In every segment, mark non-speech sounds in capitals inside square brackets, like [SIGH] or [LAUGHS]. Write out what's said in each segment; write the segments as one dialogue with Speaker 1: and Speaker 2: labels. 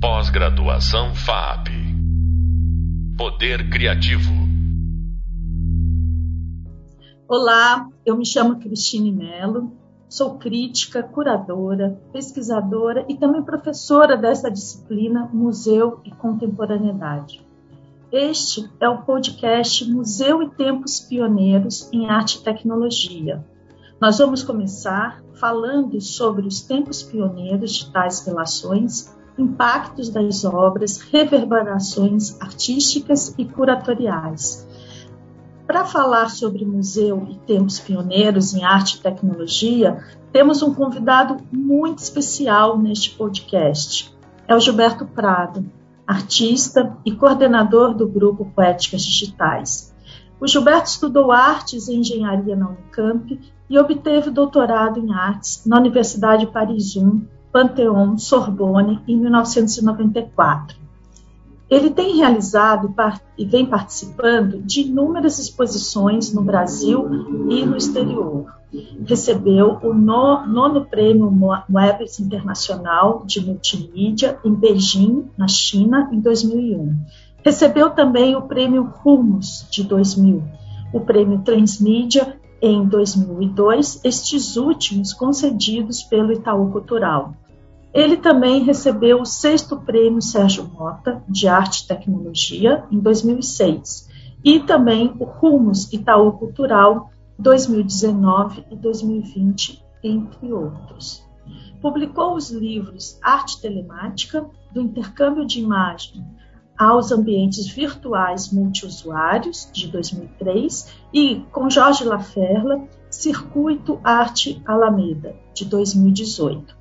Speaker 1: Pós-graduação FAP. Poder Criativo.
Speaker 2: Olá, eu me chamo Cristine Mello, sou crítica, curadora, pesquisadora e também professora dessa disciplina Museu e Contemporaneidade. Este é o podcast Museu e Tempos Pioneiros em Arte e Tecnologia. Nós vamos começar falando sobre os tempos pioneiros de tais relações, impactos das obras, reverberações artísticas e curatoriais. Para falar sobre museu e tempos pioneiros em arte e tecnologia, temos um convidado muito especial neste podcast. É o Gilberto Prado, artista e coordenador do grupo Poéticas Digitais. O Gilberto estudou artes e engenharia na Unicamp e obteve doutorado em artes na Universidade Paris I, Pantheon, Sorbonne, em 1994. Ele tem realizado e vem participando de inúmeras exposições no Brasil e no exterior. Recebeu o nono prêmio Moebius Internacional de Multimídia em Beijing, na China, em 2001. Recebeu também o prêmio Rumos de 2000, o prêmio Transmídia em 2002, estes últimos concedidos pelo Itaú Cultural. Ele também recebeu o sexto prêmio Sérgio Mota de Arte e Tecnologia em 2006 e também o Rumos Itaú Cultural 2019 e 2020, entre outros. Publicou os livros Arte Telemática, do intercâmbio de imagem aos ambientes virtuais multiusuários, de 2003, e, com Jorge Laferla, Circuito Arte Alameda, de 2018.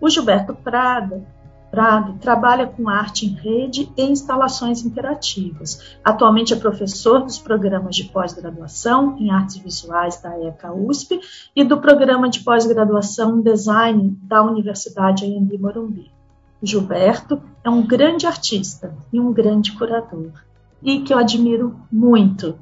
Speaker 2: O Gilberto Prado, Prado trabalha com arte em rede e instalações interativas. Atualmente é professor dos programas de pós-graduação em artes visuais da ECA USP e do programa de pós-graduação em design da Universidade Anhembi Morumbi. Gilberto é um grande artista e um grande curador, e que eu admiro muito.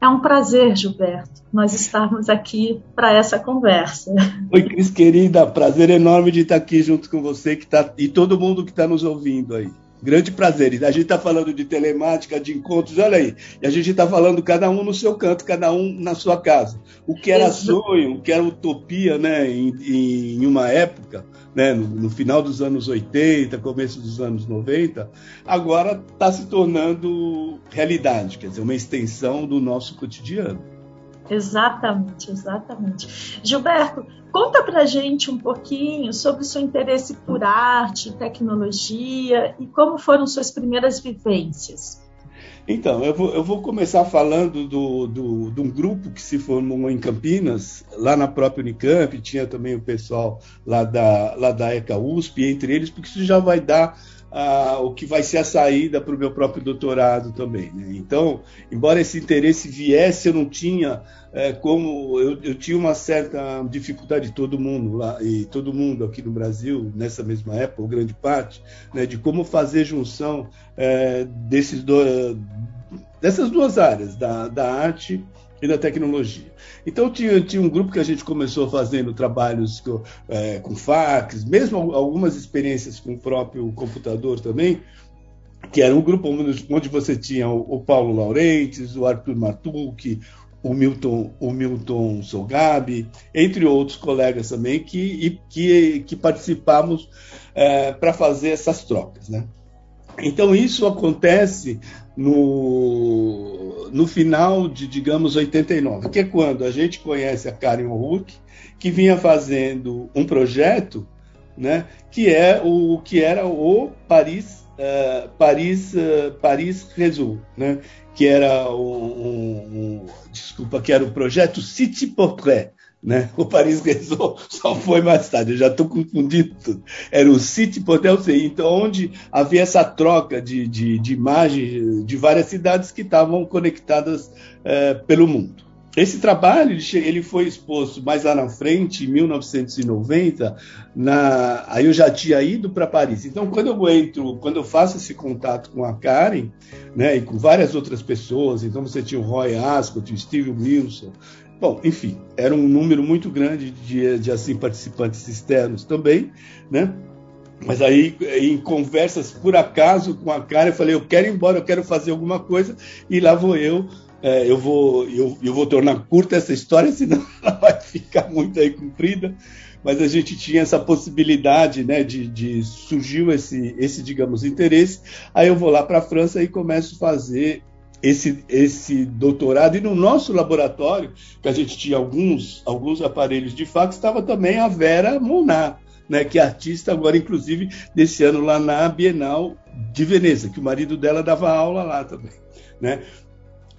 Speaker 2: É um prazer, Gilberto, nós estarmos aqui para essa conversa.
Speaker 3: Oi, Cris, querida, prazer enorme de estar aqui junto com você que tá, e todo mundo que está nos ouvindo aí. Grande prazer. A gente está falando de telemática, de encontros, olha aí. E a gente está falando cada um no seu canto, cada um na sua casa. O que era sonho, o que era utopia, né, em, em uma época, né, no, no, final dos anos 80, começo dos anos 90, agora está se tornando realidade, quer dizer, uma extensão do nosso cotidiano.
Speaker 2: Exatamente, exatamente. Gilberto, conta pra gente um pouquinho sobre o seu interesse por arte, tecnologia e como foram suas primeiras vivências.
Speaker 3: Então, eu vou, eu vou começar falando do, do, de um grupo que se formou em Campinas, lá na própria Unicamp, tinha também o pessoal lá da, lá da ECA USP, entre eles, porque isso já vai dar o que vai ser a saída para o meu próprio doutorado também. Né? Então, embora esse interesse viesse, eu não tinha é, como eu, eu, tinha uma certa dificuldade todo mundo lá e todo mundo aqui no Brasil nessa mesma época, ou grande parte, né, de como fazer junção é, desses do, dessas duas áreas da, da arte e da tecnologia. Então tinha, tinha um grupo que a gente começou fazendo trabalhos com, é, com fax, mesmo algumas experiências com o próprio computador também, que era um grupo onde você tinha o, Paulo Laurentes, o Arthur Martucci, o Milton, o Milton Sogabi, entre outros colegas também, que, que, que participamos é, para fazer essas trocas. Né? Então, isso acontece no, no final de, digamos, 89, que é quando a gente conhece a Karen O'Rourke, que vinha fazendo um projeto né, que, é o, que era o Paris, uh, Paris, uh, Paris Réseau, né, que era um, um, desculpa, que era o projeto City Portrait, né? O Paris Réseau só foi mais tarde, eu já estou confundindo tudo. Era o City Portrait, então onde havia essa troca de, de, de imagens de várias cidades que estavam conectadas é, pelo mundo. Esse trabalho ele foi exposto mais lá na frente, em 1990. Na, aí eu já tinha ido para Paris. Então, quando eu entro, quando eu faço esse contato com a Karen, né, e com várias outras pessoas, então você tinha o Roy Ascot, o Steve Wilson, bom, enfim, era um número muito grande de, de assim participantes externos também, né? Mas aí, em conversas por acaso com a cara, eu falei: eu quero ir embora, eu quero fazer alguma coisa, e lá vou eu. É, eu, vou, eu, eu vou tornar curta essa história, [LAUGHS] senão ela vai ficar muito aí comprida. Mas a gente tinha essa possibilidade, né, de, de surgiu esse, esse, digamos, interesse. Aí eu vou lá para a França e começo a fazer esse, esse doutorado. E no nosso laboratório, que a gente tinha alguns, alguns aparelhos de fax, estava também a Vera Monar né, que é artista agora, inclusive, desse ano lá na Bienal de Veneza, que o marido dela dava aula lá também, né?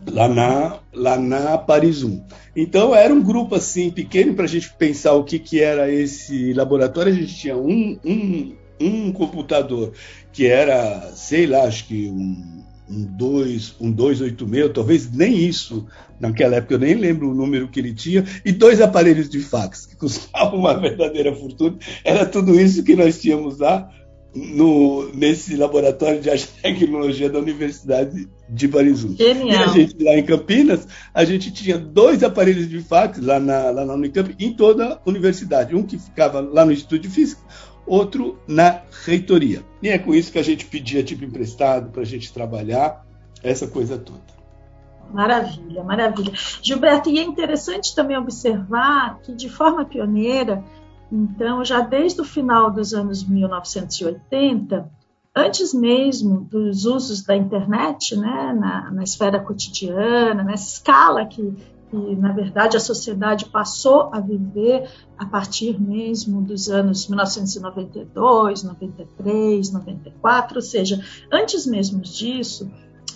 Speaker 3: Lá na, lá na Paris 1. Então era um grupo assim pequeno para a gente pensar o que, que era esse laboratório. A gente tinha um, um, um computador que era, sei lá, acho que um um 2, um 286, talvez nem isso, naquela época eu nem lembro o número que ele tinha, e dois aparelhos de fax, que [LAUGHS] custavam uma verdadeira fortuna. Era tudo isso que nós tínhamos lá no, nesse laboratório de arte [LAUGHS] e tecnologia da Universidade de.
Speaker 2: Genial. E
Speaker 3: a gente lá em Campinas, a gente tinha dois aparelhos de fax lá na, lá na Unicamp, em toda a universidade. Um que ficava lá no Instituto de Física, outro na reitoria. E é com isso que a gente pedia tipo emprestado para a gente trabalhar, essa coisa toda.
Speaker 2: Maravilha, maravilha. Gilberto, e é interessante também observar que, de forma pioneira, então, já desde o final dos anos 1980, antes mesmo dos usos da internet, né, na, na esfera cotidiana, nessa escala que que, na verdade, a sociedade passou a viver a partir mesmo dos anos 1992, 93, 94, ou seja, antes mesmo disso,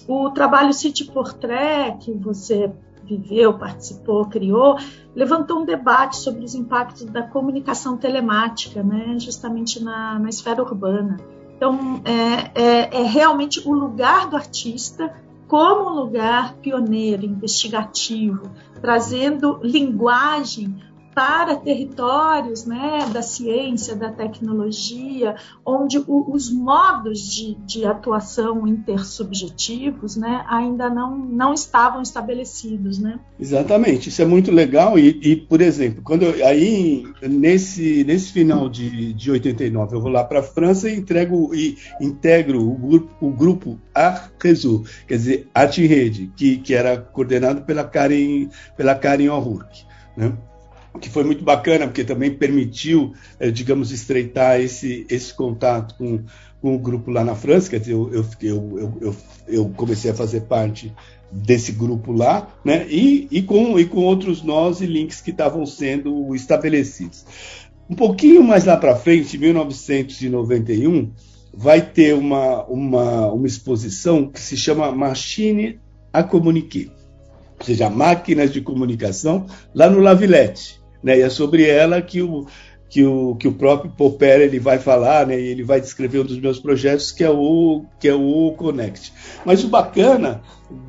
Speaker 2: o trabalho City Portrait, que você viveu, participou, criou, levantou um debate sobre os impactos da comunicação telemática, né, justamente na, na esfera urbana. Então, é, é, é realmente o lugar do artista como um lugar pioneiro, investigativo, trazendo linguagem para territórios né, da ciência, da tecnologia, onde o, os modos de, de, atuação intersubjetivos né, ainda não, não estavam estabelecidos. Né?
Speaker 3: Exatamente, isso é muito legal. E, e por exemplo, quando eu, aí nesse, nesse final de, de 89 eu vou lá para a França e entrego e integro o grupo, o grupo quer dizer, Arte em Rede, que, que era coordenado pela Karen, pela Karen O'Rourke. Né? Que foi muito bacana, porque também permitiu, eh, digamos, estreitar esse, esse contato com, com o grupo lá na França, quer dizer, eu, eu, eu, eu, comecei a fazer parte desse grupo lá, né, e, e, com, e com outros nós e links que estavam sendo estabelecidos. Um pouquinho mais lá para frente, em 1991, vai ter uma, uma, uma exposição que se chama Machine a Communiquer, ou seja, máquinas de comunicação, lá no Lavillette. Né? E é sobre ela que o, que o, que o próprio Popper ele vai falar, né? ele vai descrever um dos meus projetos, que é o, que é o Connect. Mas o bacana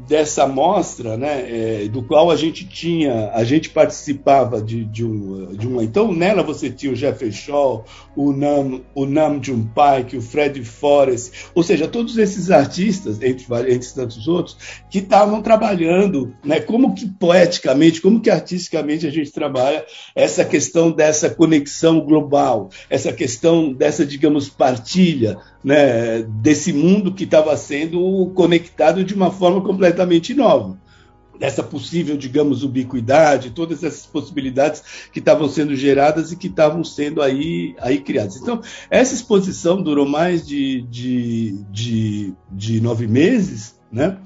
Speaker 3: dessa mostra, né, é, do qual a gente tinha, a gente participava de, de, um, de uma. Então, nela você tinha o Jeffrey Shaw, o Nam, o Nam June Paik, o Fred Forrest, ou seja, todos esses artistas, entre, entre tantos outros, que estavam trabalhando, né, como que poeticamente, como que artisticamente a gente trabalha essa questão dessa conexão global, essa questão dessa, digamos, partilha né, desse mundo que estava sendo conectado de uma forma completamente nova. Dessa possível, digamos, ubiquidade, todas essas possibilidades que estavam sendo geradas e que estavam sendo aí, aí criadas. Então, essa exposição durou mais de, de, de, de nove meses, né?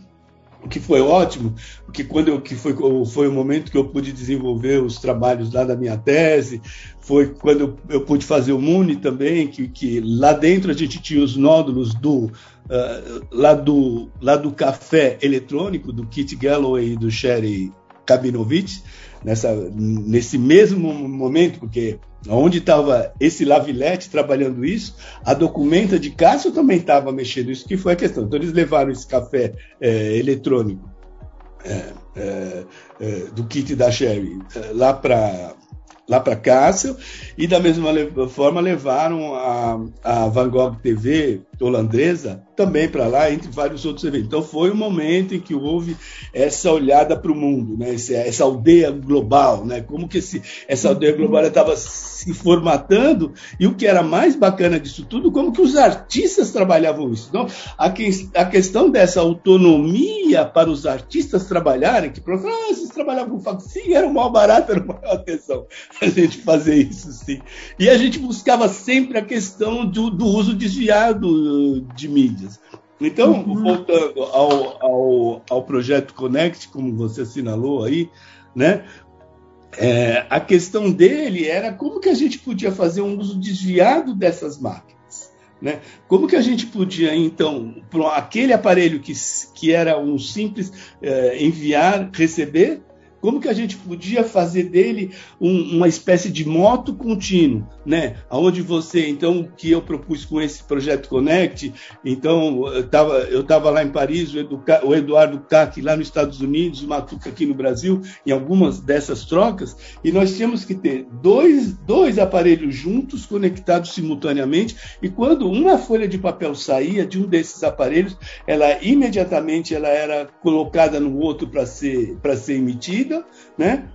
Speaker 3: O que foi ótimo, porque quando eu, que foi, foi o momento que eu pude desenvolver os trabalhos lá da minha tese, foi quando eu, eu pude fazer o MUNI também, que, que lá dentro a gente tinha os nódulos do, uh, lá, do lá do café eletrônico, do Kit Galloway e do Sherry Kabinovich, nessa, nesse mesmo momento, porque onde estava esse Lavilete trabalhando isso, a documenta de Cássio também estava mexendo isso, que foi a questão. Então eles levaram esse café é, eletrônico é, é, é do kit da Sherry é, lá para lá para Cássio, e da mesma forma levaram a, a Van Gogh TV holandesa também para lá, entre vários outros eventos. Então foi um momento em que houve essa olhada para o mundo, né? Essa, aldeia global, né? como que esse, essa aldeia global estava se formatando, e o que era mais bacana disso tudo, como que os artistas trabalhavam isso. Então, a, que, a questão dessa autonomia para os artistas trabalharem, que ah, vocês trabalhavam com sim, era o mal barato, era uma atenção a gente fazer isso, sim. E a gente buscava sempre a questão do, do uso desviado de mídias. Então, voltando ao, ao, ao projeto Connect, como você assinalou aí, né? É, a questão dele era como que a gente podia fazer um uso desviado dessas máquinas. Né? Como que a gente podia, então, para aquele aparelho que, que era um simples é, enviar, receber, como que a gente podia fazer dele um, uma espécie de moto contínuo, né? Onde você, então, o que eu propus com esse projeto Connect, então, eu estava eu tava lá em Paris, o, o Eduardo Cac lá nos Estados Unidos, o Matuca aqui no Brasil, em algumas dessas trocas, e nós tínhamos que ter dois, dois aparelhos juntos, conectados simultaneamente, e quando uma folha de papel saía de um desses aparelhos, ela imediatamente ela era colocada no outro para ser, ser emitida, né?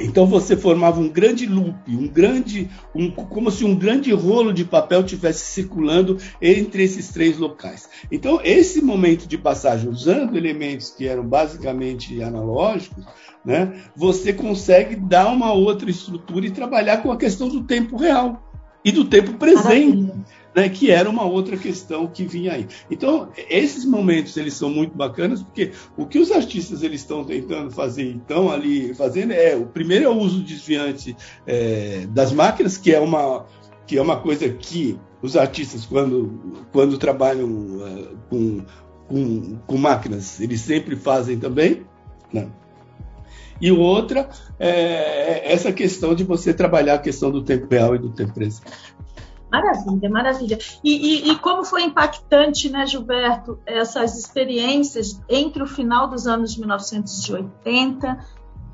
Speaker 3: Então você formava um grande loop, um grande, um, como se um grande rolo de papel tivesse circulando entre esses três locais. Então esse momento de passagem, usando elementos que eram basicamente analógicos, né, você consegue dar uma outra estrutura e trabalhar com a questão do tempo real e do tempo presente. Maravilha né, que era uma outra questão que vinha aí. Então, esses momentos eles são muito bacanas, porque o que os artistas eles estão tentando fazer, então, ali fazendo, é o primeiro é o uso desviante é, das máquinas, que é uma que é uma coisa que os artistas, quando, quando trabalham uh, com, com, com, máquinas, eles sempre fazem também. Né? E outra é, é essa questão de você trabalhar a questão do tempo real e do tempo presente.
Speaker 2: Maravilha, maravilha. E, e, e, como foi impactante, né, Gilberto, essas experiências entre o final dos anos 1980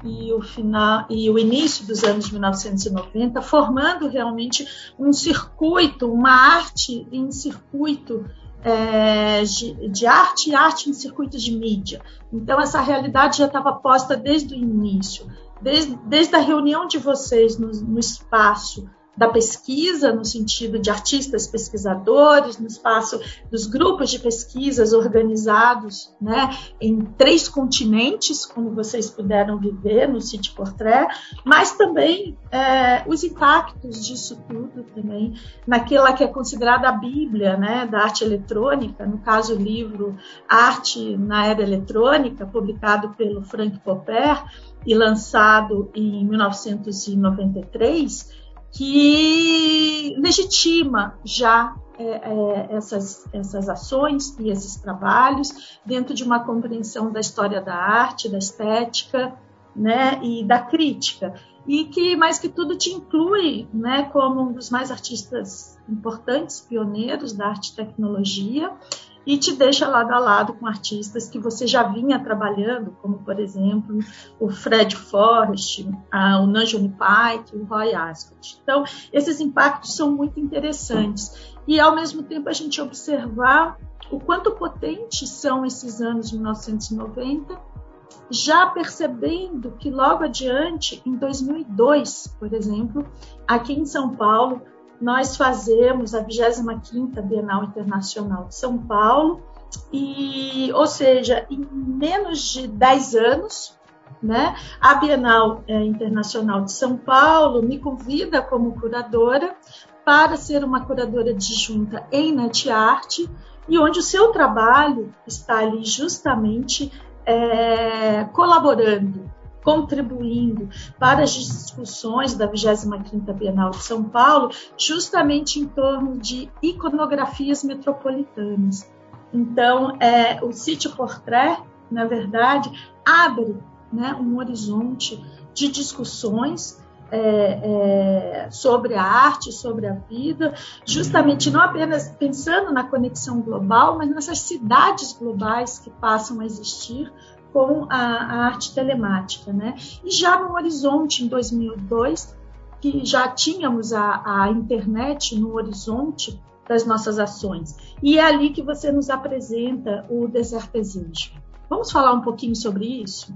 Speaker 2: e o final e o início dos anos 1990, formando realmente um circuito, uma arte em circuito é, de, de, arte e arte em circuitos de mídia. Então essa realidade já estava posta desde o início, desde, desde a reunião de vocês no, no espaço da pesquisa, no sentido de artistas pesquisadores, no espaço dos grupos de pesquisas organizados né, em três continentes, como vocês puderam viver no City Portrait, mas também é, os impactos disso tudo também naquela que é considerada a Bíblia né, da arte eletrônica, no caso o livro Arte na Era Eletrônica, publicado pelo Frank Popper e lançado em 1993, que legitima já é, é, essas, essas ações e esses trabalhos dentro de uma compreensão da história da arte, da estética né, e da crítica. E que, mais que tudo, te inclui né, como um dos mais artistas importantes, pioneiros da arte e tecnologia, e te deixa lado a lado com artistas que você já vinha trabalhando, como por exemplo o Fred Forrest, o Nigel Pike, o Roy Ascott. Então, esses impactos são muito interessantes. E ao mesmo tempo a gente observar o quanto potentes são esses anos de 1990, já percebendo que logo adiante, em 2002, por exemplo, aqui em São Paulo, nós fazemos a 25ª Bienal Internacional de São Paulo, e, ou seja, em menos de 10 anos, né, a Bienal é, Internacional de São Paulo me convida como curadora para ser uma curadora adjunta em net art e onde o seu trabalho está ali justamente é, colaborando contribuindo para as discussões da 25ª Bienal de São Paulo, justamente em torno de iconografias metropolitanas. Então, é, o sítio Portrait, na verdade, abre né, um horizonte de discussões é, é, sobre a arte, sobre a vida, justamente não apenas pensando na conexão global, mas nessas cidades globais que passam a existir com a, a arte telemática. Né? E já no Horizonte, em 2002, que já tínhamos a, a internet no horizonte das nossas ações. E é ali que você nos apresenta o Deserto Desejo. Vamos falar um pouquinho sobre isso?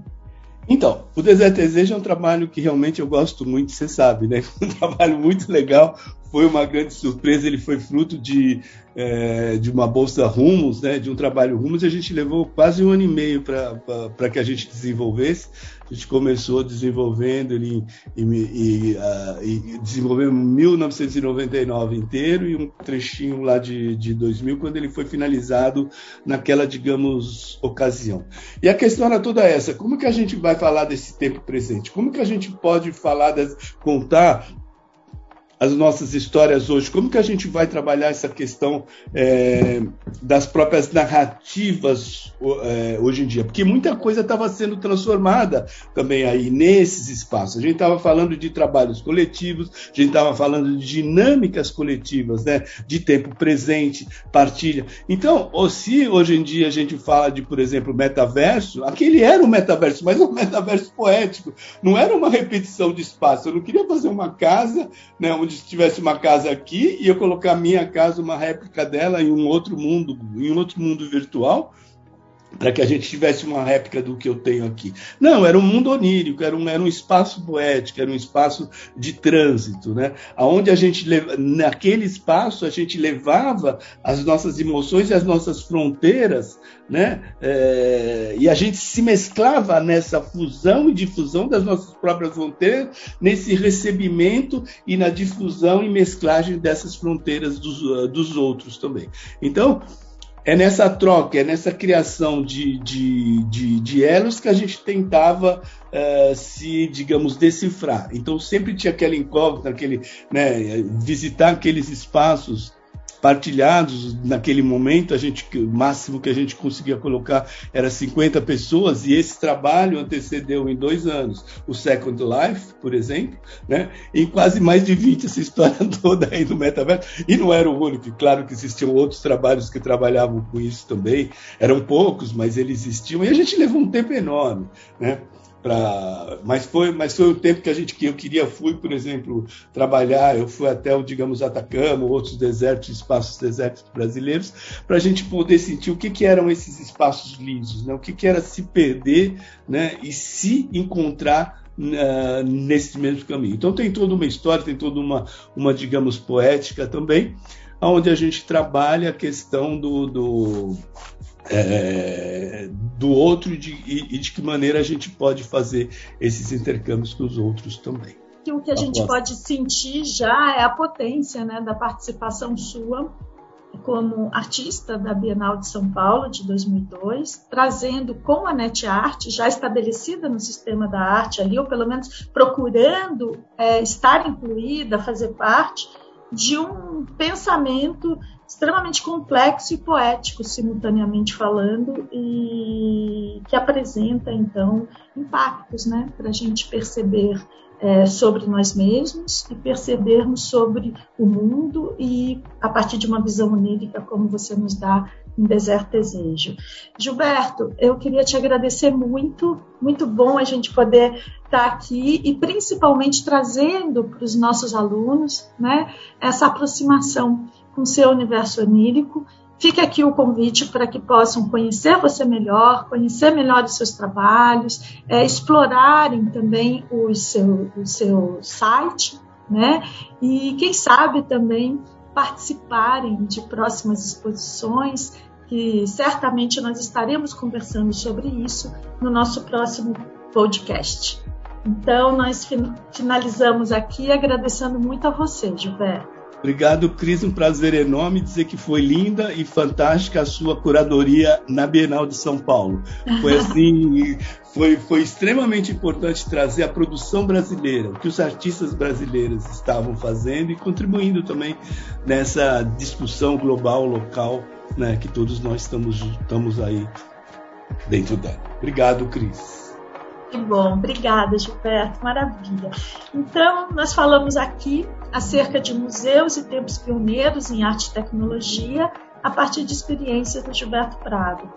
Speaker 3: Então, o Deserto Desejo é um trabalho que realmente eu gosto muito, você sabe, né? [LAUGHS] Um trabalho muito legal, foi uma grande surpresa, ele foi fruto de, é, de uma bolsa Rumos, né, de um trabalho Rumos, e a gente levou quase um ano e meio para que a gente desenvolvesse. A gente começou desenvolvendo ele e, e, uh, e desenvolvemos 1999 inteiro e um trechinho lá de, de 2000, quando ele foi finalizado naquela, digamos, ocasião. E a questão era toda essa: como que a gente vai falar desse tempo presente? Como que a gente pode falar, contar as nossas histórias hoje? Como que a gente vai trabalhar essa questão é, das próprias narrativas é, hoje em dia? Porque muita coisa estava sendo transformada também aí nesses espaços. A gente estava falando de trabalhos coletivos, a gente estava falando de dinâmicas coletivas, né? de tempo presente, partilha. Então, se hoje em dia a gente fala de, por exemplo, metaverso, aquele era um metaverso, mas um metaverso poético, não era uma repetição de espaço. Eu não queria fazer uma casa né, onde tivesse uma casa aqui e eu colocar a minha casa, uma réplica dela em um outro mundo, em um outro mundo virtual, para que a gente tivesse uma réplica do que eu tenho aqui. Não, era um mundo onírico, era um, era um espaço poético, era um espaço de trânsito, né? Onde a gente, naquele espaço, a gente levava as nossas emoções e as nossas fronteiras, né? É, e a gente se mesclava nessa fusão e difusão das nossas próprias fronteiras, nesse recebimento e na difusão e mesclagem dessas fronteiras dos, dos outros também. Então, é nessa troca, é nessa criação de, de, de, de elos que a gente tentava uh, se, digamos, decifrar. Então sempre tinha aquela incógnita, aquele, né, visitar aqueles espaços partilhados naquele momento, a gente, o máximo que a gente conseguia colocar era 50 pessoas, e esse trabalho antecedeu em dois anos o Second Life, por exemplo, né? em quase mais de 20 essa história [LAUGHS] toda aí do metaverso, e não era o único, claro que existiam outros trabalhos que trabalhavam com isso também, eram poucos, mas eles existiam, e a gente levou um tempo enorme, né? Mas foi mas foi o tempo que a gente que eu queria fui por exemplo trabalhar eu fui até o digamos Atacama outros desertos espaços desertos brasileiros para a gente poder sentir o que, que eram esses espaços lisos né? O que, que era se perder né? E se encontrar uh, nesse mesmo caminho. Então tem toda uma história tem toda uma uma digamos poética também onde a gente trabalha a questão do, do é, do outro e de, e, de, que maneira a gente pode fazer esses intercâmbios com os outros também.
Speaker 2: E o que a gente pode sentir já é a potência né, da participação sua como artista da Bienal de São Paulo de 2002, trazendo com a NetArt, já estabelecida no sistema da arte ali, ou pelo menos procurando é, estar incluída, fazer parte de um pensamento extremamente complexo e poético, simultaneamente falando, e que apresenta, então, impactos né, para a gente perceber é, sobre nós mesmos e percebermos sobre o mundo e a partir de uma visão onírica, como você nos dá em Deserto Desejo. Gilberto, eu queria te agradecer muito, muito bom a gente poder estar aqui e principalmente trazendo para os nossos alunos né, essa aproximação com seu universo onírico. Fica aqui o convite para que possam conhecer você melhor, conhecer melhor os seus trabalhos, é, explorarem também o seu, o seu site, né? E quem sabe também participarem de próximas exposições, que certamente nós estaremos conversando sobre isso no nosso próximo podcast. Então, nós finalizamos aqui agradecendo muito a você, Gilberto.
Speaker 3: Obrigado, Cris. Um prazer enorme dizer que foi linda e fantástica a sua curadoria na Bienal de São Paulo. Foi [LAUGHS] assim, foi, foi extremamente importante trazer a produção brasileira, o que os artistas brasileiros estavam fazendo e contribuindo também nessa discussão global, local, né, que todos nós estamos, estamos aí dentro dela. Obrigado, Cris.
Speaker 2: Que bom, obrigada, Gilberto, maravilha. Então, nós falamos aqui acerca de museus e tempos pioneiros em arte e tecnologia a partir de experiências do Gilberto Prado.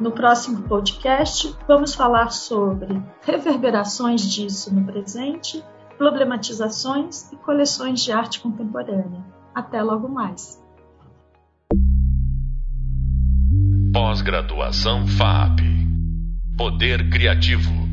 Speaker 2: No próximo podcast, vamos falar sobre reverberações disso no presente problematizações e coleções de arte contemporânea. Até logo mais.
Speaker 1: Pós-graduação FAP Poder Criativo